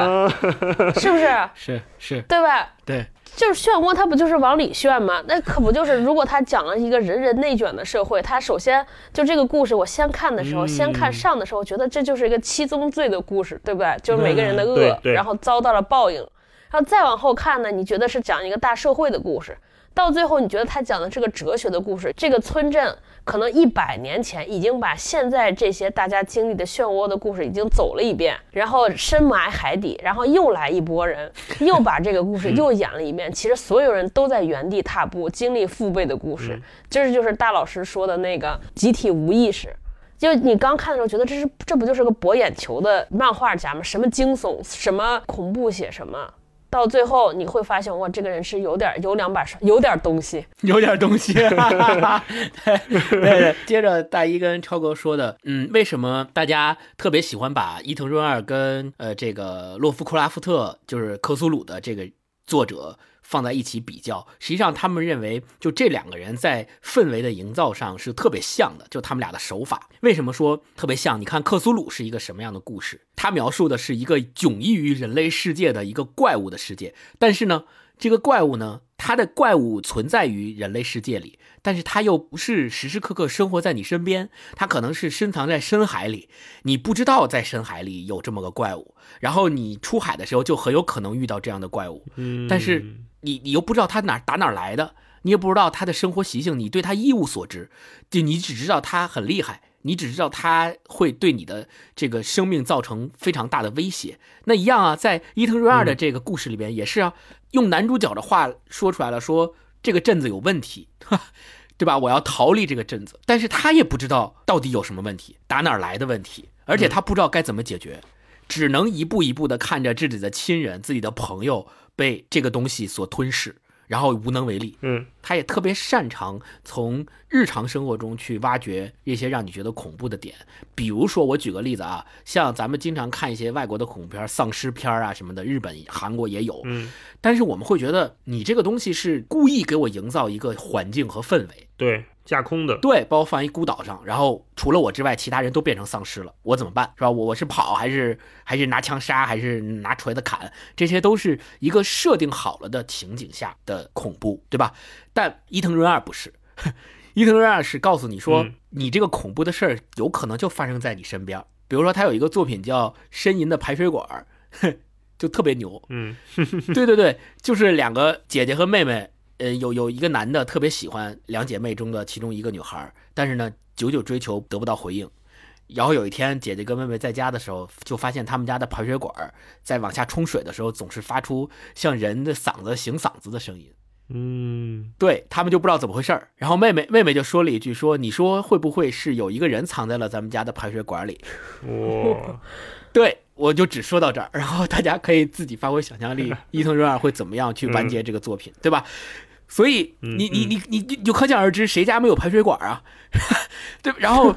(laughs) 是不是？是是，对吧？对，就是漩涡，它不就是往里旋吗？那可不就是？如果他讲了一个人人内卷的社会，他首先就这个故事，我先看的时候，先看上的时候，觉得这就是一个七宗罪的故事，对不对？就是每个人的恶，然后遭到了报应。然后再往后看呢，你觉得是讲一个大社会的故事。到最后，你觉得他讲的这个哲学的故事？这个村镇可能一百年前已经把现在这些大家经历的漩涡的故事已经走了一遍，然后深埋海底，然后又来一波人，(laughs) 又把这个故事又演了一遍。其实所有人都在原地踏步，经历父辈的故事。这就是大老师说的那个集体无意识。就你刚看的时候觉得这是这不就是个博眼球的漫画家吗？什么惊悚，什么恐怖写什么，到最后你会发现，哇，这个人是有点有两把刷，有点东西。(laughs) 有点东西。(laughs) 对对对，(laughs) 接着大一跟超哥说的，嗯，为什么大家特别喜欢把伊藤润二跟呃这个洛夫克拉夫特，就是克苏鲁的这个作者放在一起比较？实际上，他们认为就这两个人在氛围的营造上是特别像的，就他们俩的手法。为什么说特别像？你看克苏鲁是一个什么样的故事？他描述的是一个迥异于人类世界的一个怪物的世界，但是呢，这个怪物呢，它的怪物存在于人类世界里，但是它又不是时时刻刻生活在你身边，它可能是深藏在深海里，你不知道在深海里有这么个怪物，然后你出海的时候就很有可能遇到这样的怪物，嗯，但是你你又不知道他哪打哪儿来的，你也不知道他的生活习性，你对他一无所知，就你只知道他很厉害，你只知道他会对你的这个生命造成非常大的威胁。那一样啊，在伊藤润二的这个故事里边也是啊，用男主角的话说出来了，说这个镇子有问题，(laughs) 对吧？我要逃离这个镇子，但是他也不知道到底有什么问题，打哪儿来的问题，而且他不知道该怎么解决。只能一步一步的看着自己的亲人、自己的朋友被这个东西所吞噬，然后无能为力。嗯他也特别擅长从日常生活中去挖掘一些让你觉得恐怖的点。比如说，我举个例子啊，像咱们经常看一些外国的恐怖片、丧尸片啊什么的，日本、韩国也有。嗯，但是我们会觉得你这个东西是故意给我营造一个环境和氛围，对，架空的，对，把我放一孤岛上，然后除了我之外，其他人都变成丧尸了，我怎么办？是吧？我我是跑还是还是拿枪杀，还是拿锤子砍？这些都是一个设定好了的情景下的恐怖，对吧？但伊藤润二不是，(laughs) 伊藤润二是告诉你说，嗯你这个恐怖的事儿有可能就发生在你身边。比如说，他有一个作品叫《呻吟的排水管儿》，(laughs) 就特别牛，嗯对对对，就是两个姐姐和妹妹，呃，有有一个男的特别喜欢两姐妹中的其中一个女孩，但是呢，久久追求得不到回应。然后有一天，姐姐跟妹妹在家的时候，就发现他们家的排水管在往下冲水的时候，总是发出像人的嗓子醒嗓子的声音。嗯对他们就不知道怎么回事儿。然后妹妹妹妹就说了一句说：“你说会不会是有一个人藏在了咱们家的排水管里？”哇，(laughs) 对，我就只说到这儿，然后大家可以自己发挥想象力，(laughs) 伊藤润二会怎么样去完结这个作品，对吧？所以嗯你你你你你就可想而知，谁家没有排水管啊？(laughs) 对，然后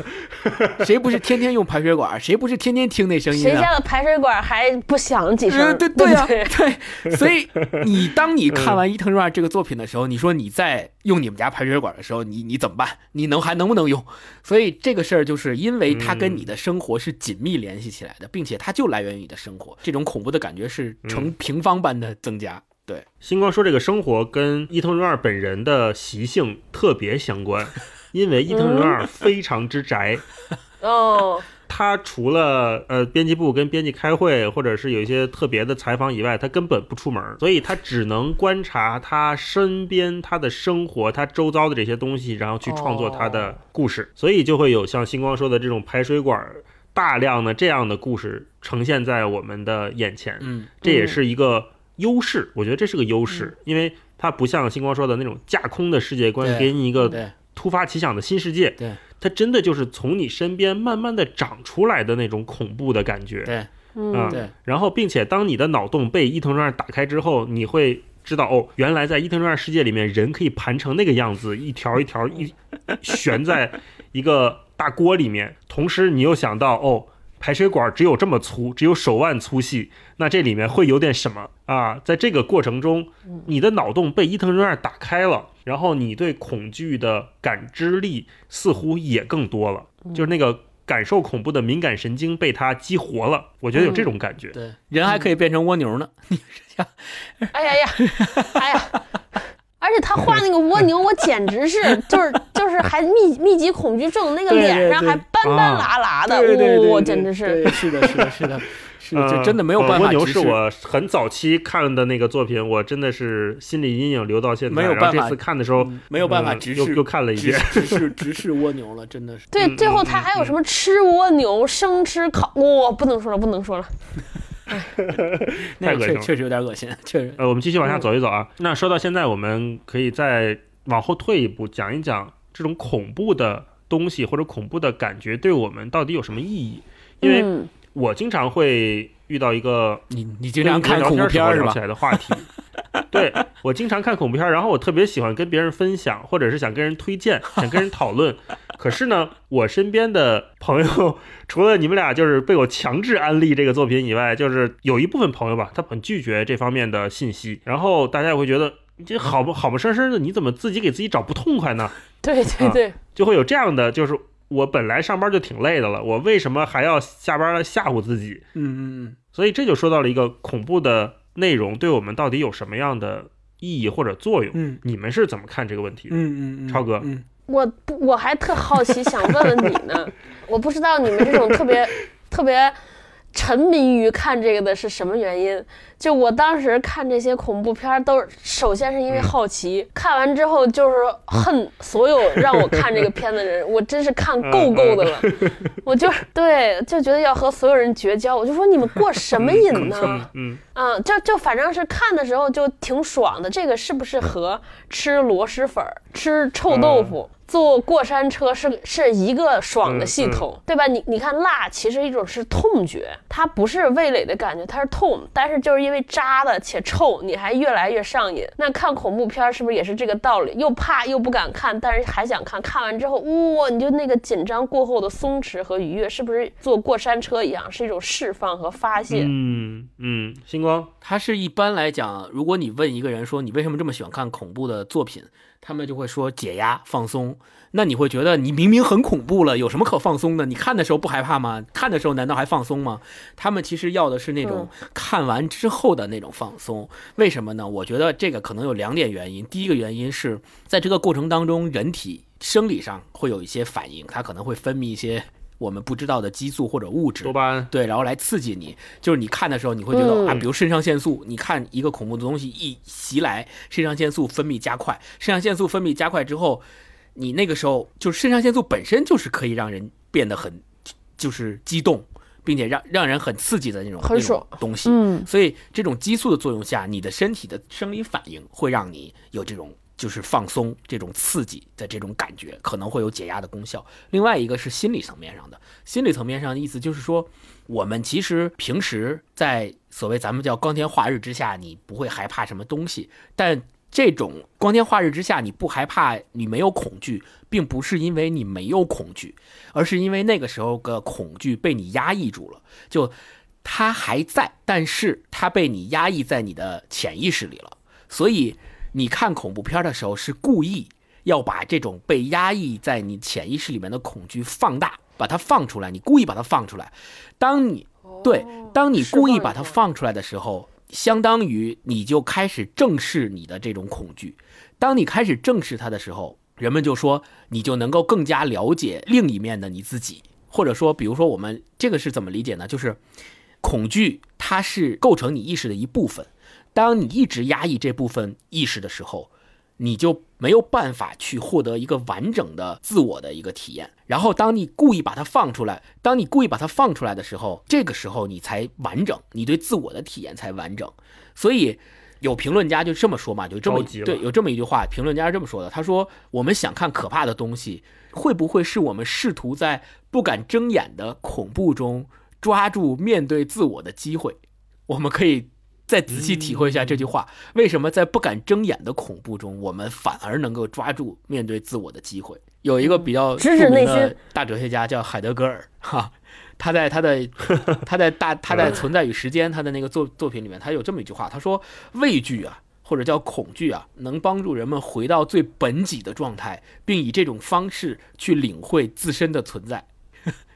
(laughs) 谁不是天天用排水管？谁不是天天听那声音啊？谁家的排水管还不响几声？呃，对对呀、不对对，所以 (laughs) 你当你看完伊藤润二这个作品的时候，你说你在用你们家排水管的时候，你你怎么办？你能还能不能用？所以这个事儿就是因为它跟你的生活是紧密联系起来的，并且它就来源于你的生活，这种恐怖的感觉是呈平方般的增加。对，星光说这个生活跟伊藤润二本人的习性特别相关，(laughs) 因为伊藤润二非常之宅。哦，他除了呃编辑部跟编辑开会，或者是有一些特别的采访以外，他根本不出门，所以他只能观察他身边、他的生活、他周遭的这些东西，然后去创作他的故事，所以就会有像星光说的这种排水管大量的这样的故事呈现在我们的眼前。嗯，这也是一个优势，我觉得这是个优势，因为它不像星光说的那种架空的世界观，给你一个突发奇想的新世界，对。它真的就是从你身边慢慢的长出来的那种恐怖的感觉，对。嗯啊对，然后并且当你的脑洞被伊藤润二打开之后，你会知道哦，原来在伊藤润二世界里面，人可以盘成那个样子，一条一条一悬在一个大锅里面，同时你又想到哦。排水管只有这么粗，只有手腕粗细，那这里面会有点什么啊？在这个过程中，你的脑洞被伊藤润二打开了，然后你对恐惧的感知力似乎也更多了，就是那个感受恐怖的敏感神经被他激活了。我觉得有这种感觉。对，人还可以变成蜗牛呢。你想，哎呀呀，哎呀！(laughs) (laughs) 而且他画那个蜗牛，我简直是 (laughs) 就是就是还密密集恐惧症，那个脸上还斑斑拉拉的，对对对哇，对简直是。对是的，是的，是的，是的，(laughs) 真的没有办法呃蜗牛直视。是我很早期看的那个作品，我真的是心理阴影留到现在。没有办法这次看的时候，嗯没有办法嗯直视又又看了一遍。直直视 (laughs) 直视蜗牛了，真的是。对，嗯最后他还有什么吃蜗牛、生吃烤，哇，不能说了，不能说了。(laughs) 那个太恶心了确确实有点恶心，确实。呃，我们继续往下走一走啊。那说到现在，我们可以再往后退一步，讲一讲这种恐怖的东西或者恐怖的感觉对我们到底有什么意义？因为嗯我经常会遇到一个你你经常看恐怖片是吧聊起？来的话题。对我经常看恐怖片，然后我特别喜欢跟别人分享，或者是想跟人推荐，想跟人讨论。可是呢，我身边的朋友，(laughs) 除了你们俩就是被我强制安利这个作品以外，就是有一部分朋友吧，他很拒绝这方面的信息。然后大家也会觉得，这好不好不生生的，你怎么自己给自己找不痛快呢？(laughs) 对对对，就会有这样的，就是我本来上班就挺累的了，我为什么还要下班来吓唬自己？嗯嗯所以这就说到了一个恐怖的内容对我们到底有什么样的意义或者作用？嗯你们是怎么看这个问题的？嗯嗯嗯，超哥嗯我不我还特好奇，想问问你呢。(laughs) 我不知道你们这种特别 (laughs) 特别沉迷于看这个的是什么原因。就我当时看这些恐怖片儿，都首先是因为好奇，看完之后就是恨所有让我看这个片的人，我真是看够够的了。我就对就觉得要和所有人绝交，我就说你们过什么瘾呢？嗯，嗯，就就反正是看的时候就挺爽的。这个是不是和吃螺蛳粉儿、吃臭豆腐、坐过山车是是一个爽的系统，对吧？你你看辣其实一种是痛觉，它不是味蕾的感觉，它是痛，但是就是因为扎的且臭，你还越来越上瘾。那看恐怖片儿是不是也是这个道理？又怕又不敢看，但是还想看，看完之后哇，你就那个紧张过后的松弛和愉悦，是不是坐过山车一样，是一种释放和发泄？嗯嗯，星光，它是一般来讲，如果你问一个人说你为什么这么喜欢看恐怖的作品，他们就会说解压放松。那你会觉得你明明很恐怖了，有什么可放松的？你看的时候不害怕吗？看的时候难道还放松吗？他们其实要的是那种看完之后的那种放松。为什么呢？我觉得这个可能有两点原因。第一个原因是在这个过程当中，人体生理上会有一些反应，它可能会分泌一些我们不知道的激素或者物质多。巴胺，对，然后来刺激你，就是你看的时候，你会觉得、嗯。啊，比如肾上腺素，你看一个恐怖的东西一袭来，肾上腺素分泌加快，肾上腺素分泌加快之后，你那个时候就是肾上腺素本身就是可以让人变得很就是激动，并且让让人很刺激的那种那种很爽。东西。嗯，所以这种激素的作用下，你的身体的生理反应会让你有这种就是放松、这种刺激的这种感觉，可能会有解压的功效。另外一个是心理层面上的，心理层面上的意思就是说，我们其实平时在所谓咱们叫光天化日之下，你不会害怕什么东西，但这种光天化日之下你不害怕，你没有恐惧，并不是因为你没有恐惧，而是因为那个时候的恐惧被你压抑住了，就它还在，但是它被你压抑在你的潜意识里了。所以你看恐怖片的时候是故意要把这种被压抑在你潜意识里面的恐惧放大，把它放出来，你故意把它放出来。当你对，当你故意把它放出来的时候，相当于你就开始正视你的这种恐惧。当你开始正视它的时候，人们就说你就能够更加了解另一面的你自己，或者说，比如说我们这个是怎么理解呢？就是恐惧它是构成你意识的一部分，当你一直压抑这部分意识的时候，你就没有办法去获得一个完整的自我的一个体验。然后，当你故意把它放出来，当你故意把它放出来的时候，这个时候你才完整，你对自我的体验才完整。所以，有评论家就这么说嘛，就这么对，有这么一句话，评论家是这么说的，他说：“我们想看可怕的东西，会不会是我们试图在不敢睁眼的恐怖中抓住面对自我的机会？”我们可以再仔细体会一下这句话，为什么在不敢睁眼的恐怖中，我们反而能够抓住面对自我的机会？有一个比较著名的心大哲学家叫海德格尔，哈，他在他的他在大 (laughs) 他在《存在与时间》他的那个作作品里面，他有这么一句话，他说：“畏惧啊，或者叫恐惧啊，能帮助人们回到最本己的状态，并以这种方式去领会自身的存在。”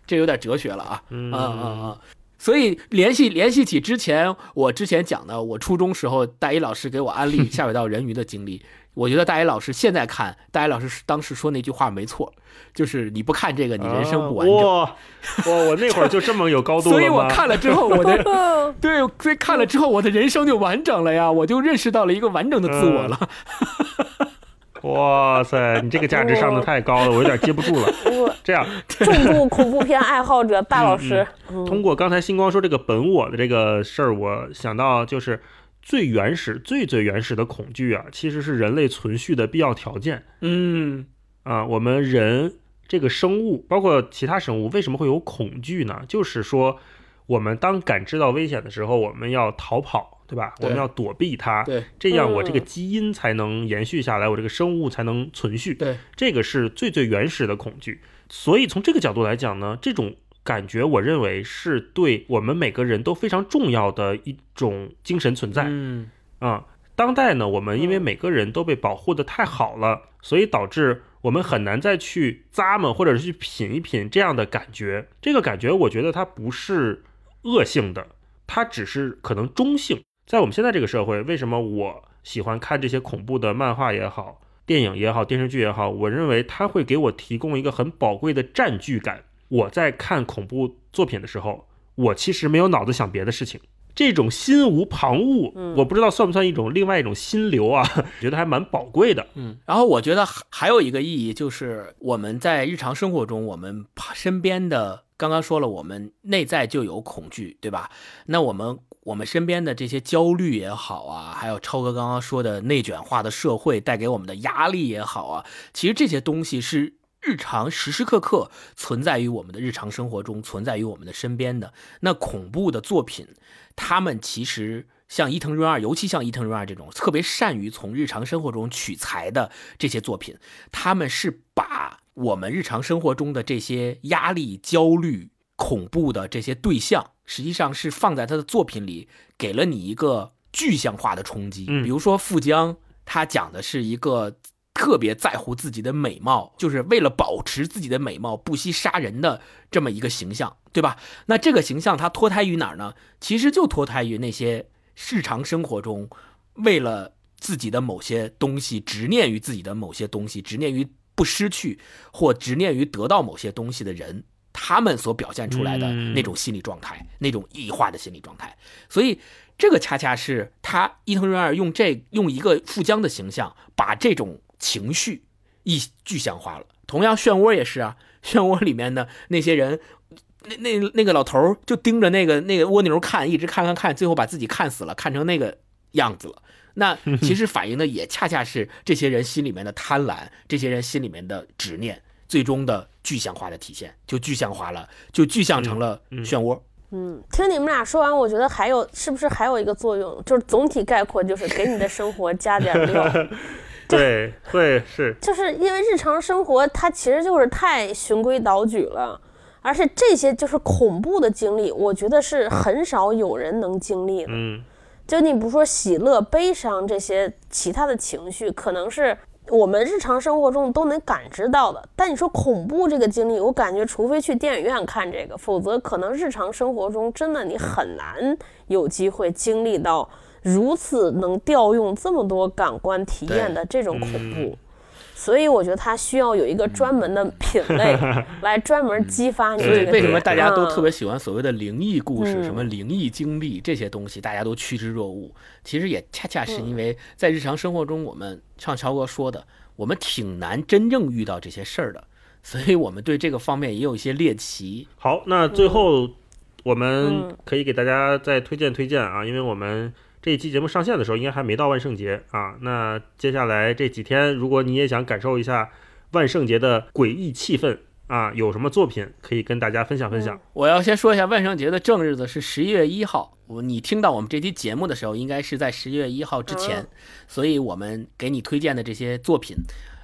这有点哲学了啊，嗯嗯嗯。所以联系联系起之前我之前讲的，我初中时候大一老师给我安利下水道人鱼的经历，我觉得大一老师现在看，大一老师当时说那句话没错，就是你不看这个，你人生不完整。哇我，我那会儿就这么有高度吗？所以我看了之后，我的 (laughs) 对，所以看了之后，我的人生就完整了呀，我就认识到了一个完整的自我了。哇塞，你这个价值上的太高了，我有点接不住了。(laughs) 我这样，重度恐怖片爱好者 (laughs) 大老师，通过刚才星光说这个本我的这个事儿，我想到就是最原始、最最原始的恐惧啊，其实是人类存续的必要条件嗯啊。我们人这个生物，包括其他生物，为什么会有恐惧呢？就是说，我们当感知到危险的时候，我们要逃跑，对吧？我们要躲避它，对这样我这个嗯基因才能延续下来，我这个生物才能存续。对，这个是最最原始的恐惧。所以从这个角度来讲呢，这种感觉，我认为是对我们每个人都非常重要的一种精神存在。嗯啊、当代呢，我们因为每个人都被保护的太好了，所以导致我们很难再去咂摸或者是去品一品这样的感觉。这个感觉，我觉得它不是恶性的，它只是可能中性。在我们现在这个社会，为什么我喜欢看这些恐怖的漫画也好、电影也好、电视剧也好？我认为它会给我提供一个很宝贵的占据感。我在看恐怖作品的时候，我其实没有脑子想别的事情。这种心无旁骛，嗯我不知道算不算一种另外一种心流啊？(laughs) 觉得还蛮宝贵的。嗯，然后我觉得还还有一个意义就是我们在日常生活中，我们身边的刚刚说了，我们内在就有恐惧，对吧？那我们我们身边的这些焦虑也好啊，还有超哥刚刚说的内卷化的社会带给我们的压力也好啊，其实这些东西是。日常时时刻刻存在于我们的日常生活中，存在于我们的身边的那恐怖的作品，他们其实像伊藤润二，尤其像伊藤润二这种特别善于从日常生活中取材的这些作品，他们是把我们日常生活中的这些压力、焦虑、恐怖的这些对象，实际上是放在他的作品里，给了你一个具象化的冲击。嗯比如说富江，他讲的是一个。特别在乎自己的美貌，就是为了保持自己的美貌，不惜杀人的这么一个形象，对吧？那这个形象它脱胎于哪儿呢？其实就脱胎于那些日常生活中为了自己的某些东西，执念于自己的某些东西，执念于不失去或执念于得到某些东西的人，他们所表现出来的嗯那种心理状态，那种异化的心理状态。所以，这个恰恰是他伊藤润二用这用一个富江的形象，把这种情绪一具象化了。同样，漩涡也是啊，漩涡里面的那些人。那那那个老头儿就盯着那个那个蜗牛看，一直看看看，最后把自己看死了，看成那个样子了。那 (laughs) 其实反映的也恰恰是这些人心里面的贪婪，这些人心里面的执念，最终的具象化的体现，就具象化了，就具象成了漩涡。嗯，听你们俩说完，我觉得还有是不是还有一个作用，就是总体概括就是给你的生活加点料。(laughs) 对，对是就是因为日常生活它其实就是太循规蹈矩了，而且这些就是恐怖的经历，我觉得是很少有人能经历的。嗯就你不说喜乐、悲伤这些其他的情绪，可能是我们日常生活中都能感知到的。但你说恐怖这个经历，我感觉除非去电影院看这个，否则可能日常生活中真的你很难有机会经历到如此能调用这么多感官体验的这种恐怖。所以我觉得它需要有一个专门的品类 (laughs) 来专门激发你所以这个点。为什么大家都特别嗯喜欢所谓的灵异故事、嗯什么灵异经历这些东西，大家都趋之若鹜。其实也恰恰是嗯因为在日常生活中，我们像超哥说的，我们挺难真正遇到这些事儿的，所以我们对这个方面也有一些猎奇。好，那最后我们嗯可以给大家再推荐推荐啊，因为我们这一期节目上线的时候应该还没到万圣节啊。那接下来这几天，如果你也想感受一下万圣节的诡异气氛啊，有什么作品可以跟大家分享分享？我要先说一下万圣节的正日子是十一月一号。我你听到我们这期节目的时候，应该是在十一月一号之前，嗯所以我们给你推荐的这些作品，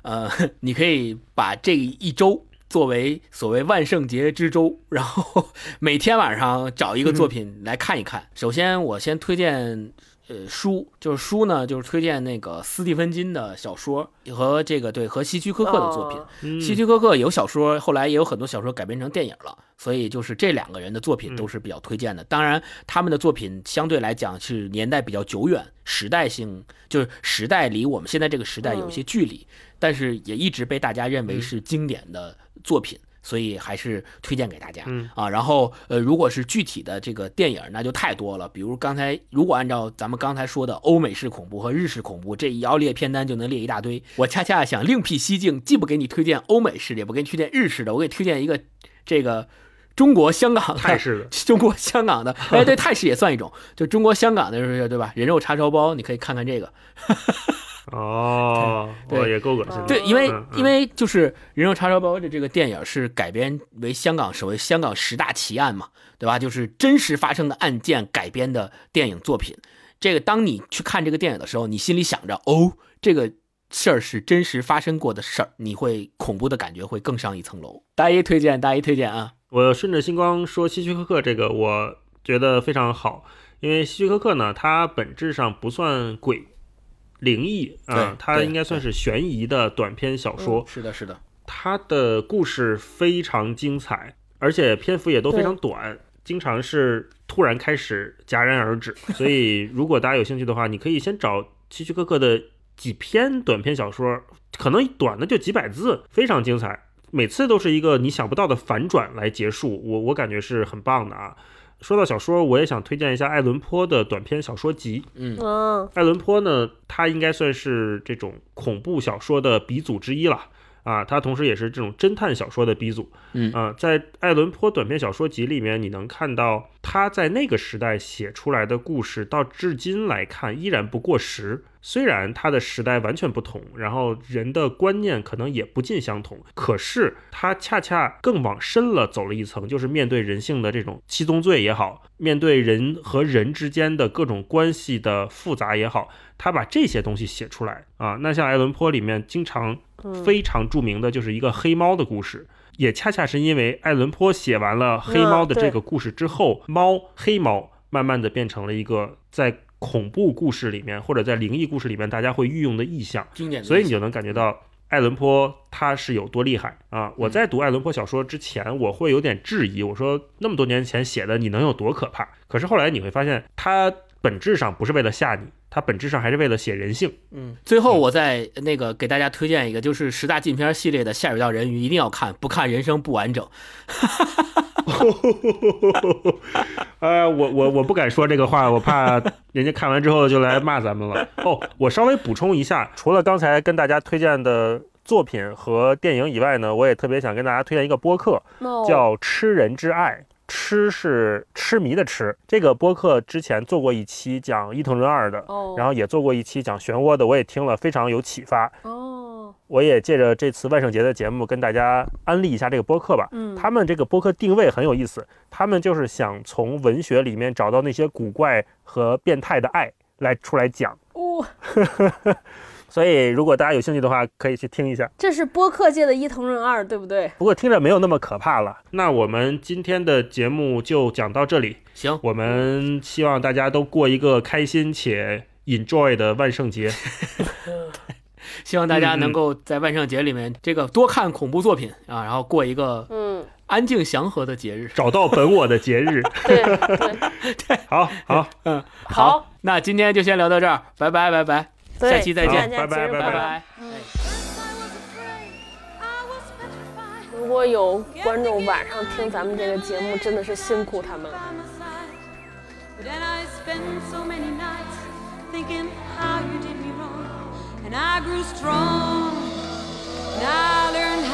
呃，(laughs) 你可以把这一周作为所谓万圣节之周，然后每天晚上找一个作品来看一看。首先，我先推荐。呃，书就是书呢，就是推荐那个斯蒂芬金的小说和这个对和希区柯克的作品。哦嗯希区柯克有小说，后来也有很多小说改编成电影了，所以就是这两个人的作品都是比较推荐的。当然，他们的作品相对来讲是年代比较久远，时代性就是时代离我们现在这个时代有一些距离，但是也一直被大家认为是经典的作品。所以还是推荐给大家嗯啊。然后呃，如果是具体的这个电影，那就太多了。比如刚才如果按照咱们刚才说的欧美式恐怖和日式恐怖，这一要列片单就能列一大堆。我恰恰想另辟蹊径，既不给你推荐欧美式的，也不给你推荐日式的，我给你推荐一个这个中国香港的泰式的，中国香港的，(laughs) (laughs) 哎，对，泰式也算一种，就中国香港的，是对吧？人肉叉烧包，你可以看看这个。(laughs) 哦，对也够恶心的。对，因为因为就是《人肉叉烧包》的这个电影是改编为香港所谓香港十大奇案嘛，对吧？就是真实发生的案件改编的电影作品。这个当你去看这个电影的时候，你心里想着哦，这个事儿是真实发生过的事儿，你会恐怖的感觉会更上一层楼。大一推荐，大一推荐啊！我顺着星光说希区柯克这个，我觉得非常好，因为希区柯克呢，它本质上不算鬼灵异啊对，对他应该算是悬疑的短篇小说。是的，是的，它的故事非常精彩，而且篇幅也都非常短，经常是突然开始戛然而止。所以，如果大家有兴趣的话，你可以先找希区柯克的几篇短篇小说，可能短的就几百字，非常精彩。每次都是一个你想不到的反转来结束，我我感觉是很棒的啊。说到小说，我也想推荐一下爱伦坡的短篇小说集。嗯，爱伦坡呢，他应该算是这种恐怖小说的鼻祖之一了啊，他同时也是这种侦探小说的鼻祖。嗯啊，在爱伦坡短篇小说集里面，你能看到他在那个时代写出来的故事，到至今来看依然不过时。虽然它的时代完全不同，然后人的观念可能也不尽相同，可是它恰恰更往深了走了一层，就是面对人性的这种七宗罪也好，面对人和人之间的各种关系的复杂也好，他把这些东西写出来啊。那像爱伦坡里面经常非常著名的就是一个黑猫的故事。也恰恰是因为爱伦坡写完了黑猫的这个故事之后，猫黑猫慢慢的变成了一个在恐怖故事里面或者在灵异故事里面大家会运用的意象，经典。所以你就能感觉到爱伦坡他是有多厉害啊！我在读爱伦坡小说之前，我会有点质疑，我说那么多年前写的，你能有多可怕？可是后来你会发现，他本质上不是为了吓你，他本质上还是为了写人性。嗯，最后我再那个给大家推荐一个，就是十大禁片系列的《下水道人鱼》，一定要看，不看人生不完整。(laughs) 呃，我我我不敢说这个话，我怕 (laughs) 人家看完之后就来骂咱们了。哦，我稍微补充一下，除了刚才跟大家推荐的作品和电影以外呢，我也特别想跟大家推荐一个播客，那叫《吃人之爱》。吃是痴迷的吃，这个播客之前做过一期讲伊藤润二的，哦，然后也做过一期讲漩涡的，我也听了，非常有启发。哦，我也借着这次万圣节的节目跟大家安利一下这个播客吧。嗯，他们这个播客定位很有意思，他们就是想从文学里面找到那些古怪和变态的爱来出来讲。哦 (laughs) (laughs) 所以如果大家有兴趣的话，可以去听一下。这是播客界的伊藤润二，对不对？不过听着没有那么可怕了。那我们今天的节目就讲到这里。行，我们希望大家都过一个开心且 enjoy 的万圣节。(laughs) 希望大家能够在万圣节里面这个多看恐怖作品啊，然后过一个嗯，安静祥和的节日。找到本我的节日。对 (laughs) 对，(laughs) 好好，嗯，好，那今天就先聊到这儿，拜拜拜拜，对下期再见拜拜拜拜。如果有观众晚上听咱们这个节目，真的是辛苦他们了。But then I spent so many nights thinking how you did me wrong. And I grew strong. And I learned